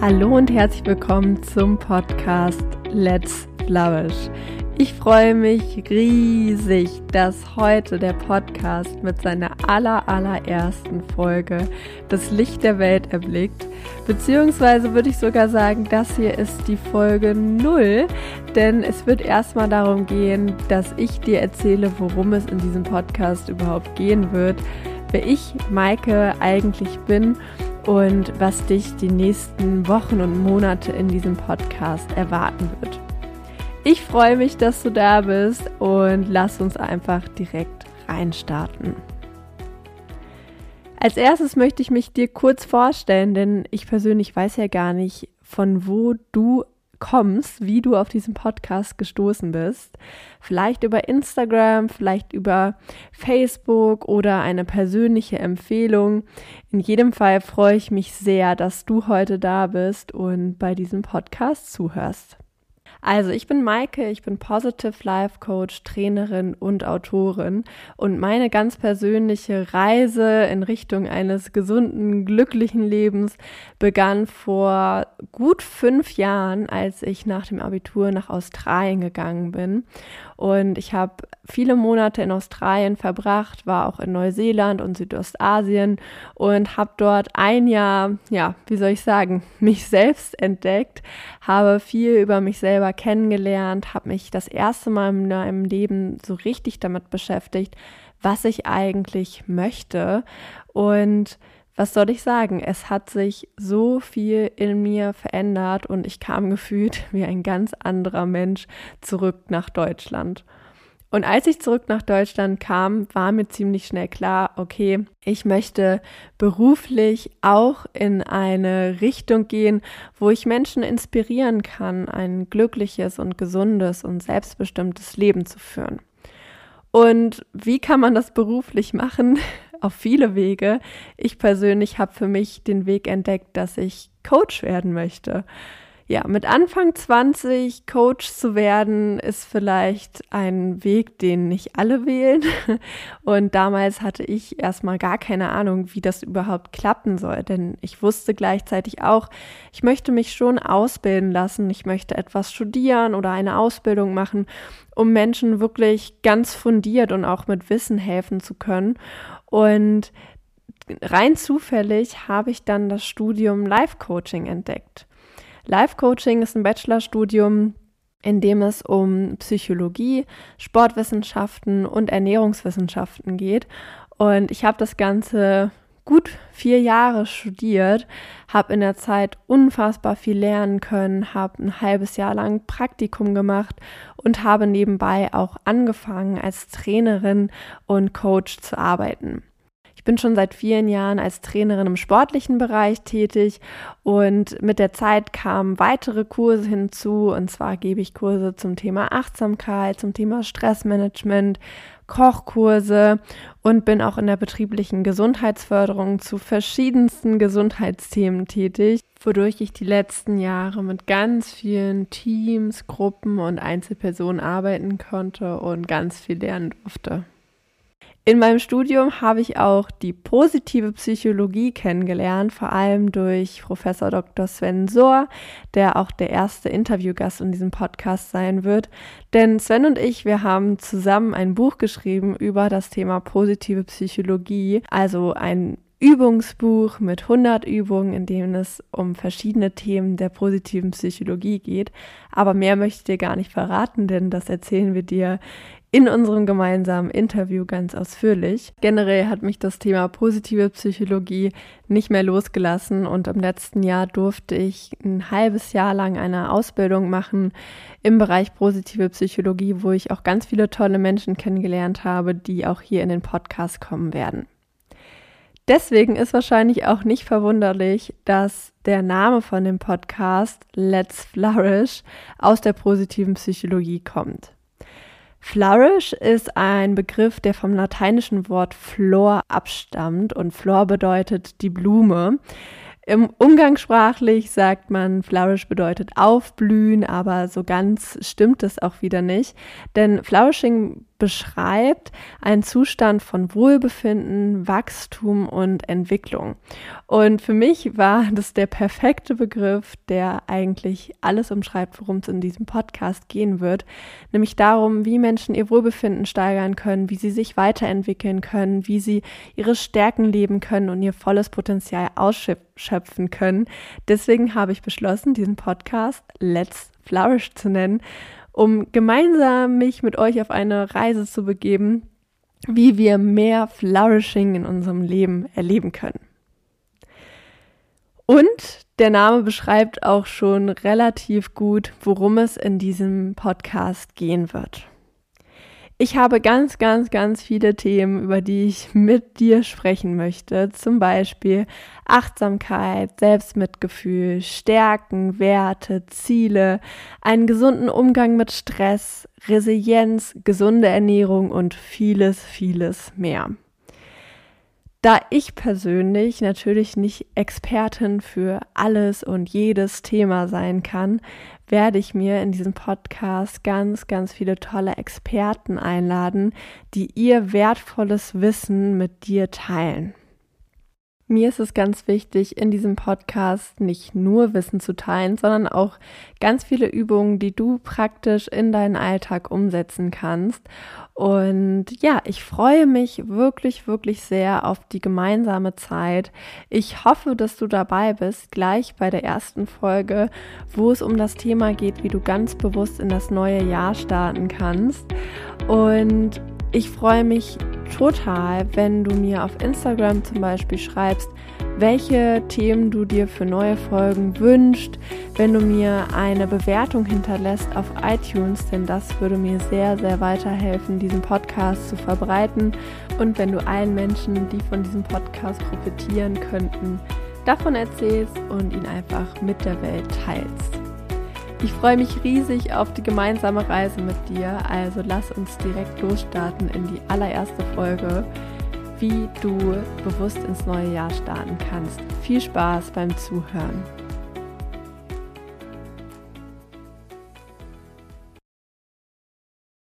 Hallo und herzlich willkommen zum Podcast Let's Flourish. Ich freue mich riesig, dass heute der Podcast mit seiner aller allerersten Folge das Licht der Welt erblickt. Beziehungsweise würde ich sogar sagen, das hier ist die Folge 0, denn es wird erstmal darum gehen, dass ich dir erzähle, worum es in diesem Podcast überhaupt gehen wird, wer ich, Maike, eigentlich bin und was dich die nächsten Wochen und Monate in diesem Podcast erwarten wird. Ich freue mich, dass du da bist und lass uns einfach direkt reinstarten. Als erstes möchte ich mich dir kurz vorstellen, denn ich persönlich weiß ja gar nicht, von wo du kommst, wie du auf diesen Podcast gestoßen bist. Vielleicht über Instagram, vielleicht über Facebook oder eine persönliche Empfehlung. In jedem Fall freue ich mich sehr, dass du heute da bist und bei diesem Podcast zuhörst. Also, ich bin Maike, ich bin Positive Life Coach, Trainerin und Autorin und meine ganz persönliche Reise in Richtung eines gesunden, glücklichen Lebens begann vor gut fünf Jahren, als ich nach dem Abitur nach Australien gegangen bin. Und ich habe viele Monate in Australien verbracht, war auch in Neuseeland und Südostasien und habe dort ein Jahr, ja, wie soll ich sagen, mich selbst entdeckt, habe viel über mich selber kennengelernt, habe mich das erste Mal in meinem Leben so richtig damit beschäftigt, was ich eigentlich möchte und was soll ich sagen? Es hat sich so viel in mir verändert und ich kam gefühlt wie ein ganz anderer Mensch zurück nach Deutschland. Und als ich zurück nach Deutschland kam, war mir ziemlich schnell klar, okay, ich möchte beruflich auch in eine Richtung gehen, wo ich Menschen inspirieren kann, ein glückliches und gesundes und selbstbestimmtes Leben zu führen. Und wie kann man das beruflich machen? auf viele Wege. Ich persönlich habe für mich den Weg entdeckt, dass ich Coach werden möchte. Ja, mit Anfang 20 Coach zu werden, ist vielleicht ein Weg, den nicht alle wählen. Und damals hatte ich erstmal gar keine Ahnung, wie das überhaupt klappen soll. Denn ich wusste gleichzeitig auch, ich möchte mich schon ausbilden lassen. Ich möchte etwas studieren oder eine Ausbildung machen, um Menschen wirklich ganz fundiert und auch mit Wissen helfen zu können. Und rein zufällig habe ich dann das Studium Life Coaching entdeckt. Life Coaching ist ein Bachelorstudium, in dem es um Psychologie, Sportwissenschaften und Ernährungswissenschaften geht. Und ich habe das Ganze gut vier Jahre studiert, habe in der Zeit unfassbar viel lernen können, habe ein halbes Jahr lang Praktikum gemacht und habe nebenbei auch angefangen, als Trainerin und Coach zu arbeiten. Ich bin schon seit vielen Jahren als Trainerin im sportlichen Bereich tätig und mit der Zeit kamen weitere Kurse hinzu. Und zwar gebe ich Kurse zum Thema Achtsamkeit, zum Thema Stressmanagement, Kochkurse und bin auch in der betrieblichen Gesundheitsförderung zu verschiedensten Gesundheitsthemen tätig, wodurch ich die letzten Jahre mit ganz vielen Teams, Gruppen und Einzelpersonen arbeiten konnte und ganz viel lernen durfte. In meinem Studium habe ich auch die positive Psychologie kennengelernt, vor allem durch Professor Dr. Sven Sohr, der auch der erste Interviewgast in diesem Podcast sein wird. Denn Sven und ich, wir haben zusammen ein Buch geschrieben über das Thema positive Psychologie, also ein Übungsbuch mit 100 Übungen, in dem es um verschiedene Themen der positiven Psychologie geht. Aber mehr möchte ich dir gar nicht verraten, denn das erzählen wir dir in unserem gemeinsamen Interview ganz ausführlich. Generell hat mich das Thema positive Psychologie nicht mehr losgelassen und im letzten Jahr durfte ich ein halbes Jahr lang eine Ausbildung machen im Bereich positive Psychologie, wo ich auch ganz viele tolle Menschen kennengelernt habe, die auch hier in den Podcast kommen werden. Deswegen ist wahrscheinlich auch nicht verwunderlich, dass der Name von dem Podcast Let's Flourish aus der positiven Psychologie kommt. Flourish ist ein Begriff, der vom lateinischen Wort flor abstammt und flor bedeutet die Blume. Im Umgangssprachlich sagt man, flourish bedeutet aufblühen, aber so ganz stimmt es auch wieder nicht. Denn flourishing beschreibt einen Zustand von Wohlbefinden, Wachstum und Entwicklung. Und für mich war das der perfekte Begriff, der eigentlich alles umschreibt, worum es in diesem Podcast gehen wird, nämlich darum, wie Menschen ihr Wohlbefinden steigern können, wie sie sich weiterentwickeln können, wie sie ihre Stärken leben können und ihr volles Potenzial ausschöpfen können. Deswegen habe ich beschlossen, diesen Podcast Let's Flourish zu nennen um gemeinsam mich mit euch auf eine Reise zu begeben, wie wir mehr Flourishing in unserem Leben erleben können. Und der Name beschreibt auch schon relativ gut, worum es in diesem Podcast gehen wird. Ich habe ganz, ganz, ganz viele Themen, über die ich mit dir sprechen möchte. Zum Beispiel Achtsamkeit, Selbstmitgefühl, Stärken, Werte, Ziele, einen gesunden Umgang mit Stress, Resilienz, gesunde Ernährung und vieles, vieles mehr. Da ich persönlich natürlich nicht Expertin für alles und jedes Thema sein kann, werde ich mir in diesem Podcast ganz, ganz viele tolle Experten einladen, die ihr wertvolles Wissen mit dir teilen. Mir ist es ganz wichtig, in diesem Podcast nicht nur Wissen zu teilen, sondern auch ganz viele Übungen, die du praktisch in deinen Alltag umsetzen kannst. Und ja, ich freue mich wirklich, wirklich sehr auf die gemeinsame Zeit. Ich hoffe, dass du dabei bist, gleich bei der ersten Folge, wo es um das Thema geht, wie du ganz bewusst in das neue Jahr starten kannst. Und ich freue mich total, wenn du mir auf Instagram zum Beispiel schreibst, welche Themen du dir für neue Folgen wünschst, wenn du mir eine Bewertung hinterlässt auf iTunes, denn das würde mir sehr, sehr weiterhelfen, diesen Podcast zu verbreiten und wenn du allen Menschen, die von diesem Podcast profitieren könnten, davon erzählst und ihn einfach mit der Welt teilst. Ich freue mich riesig auf die gemeinsame Reise mit dir, also lass uns direkt losstarten in die allererste Folge, wie du bewusst ins neue Jahr starten kannst. Viel Spaß beim Zuhören.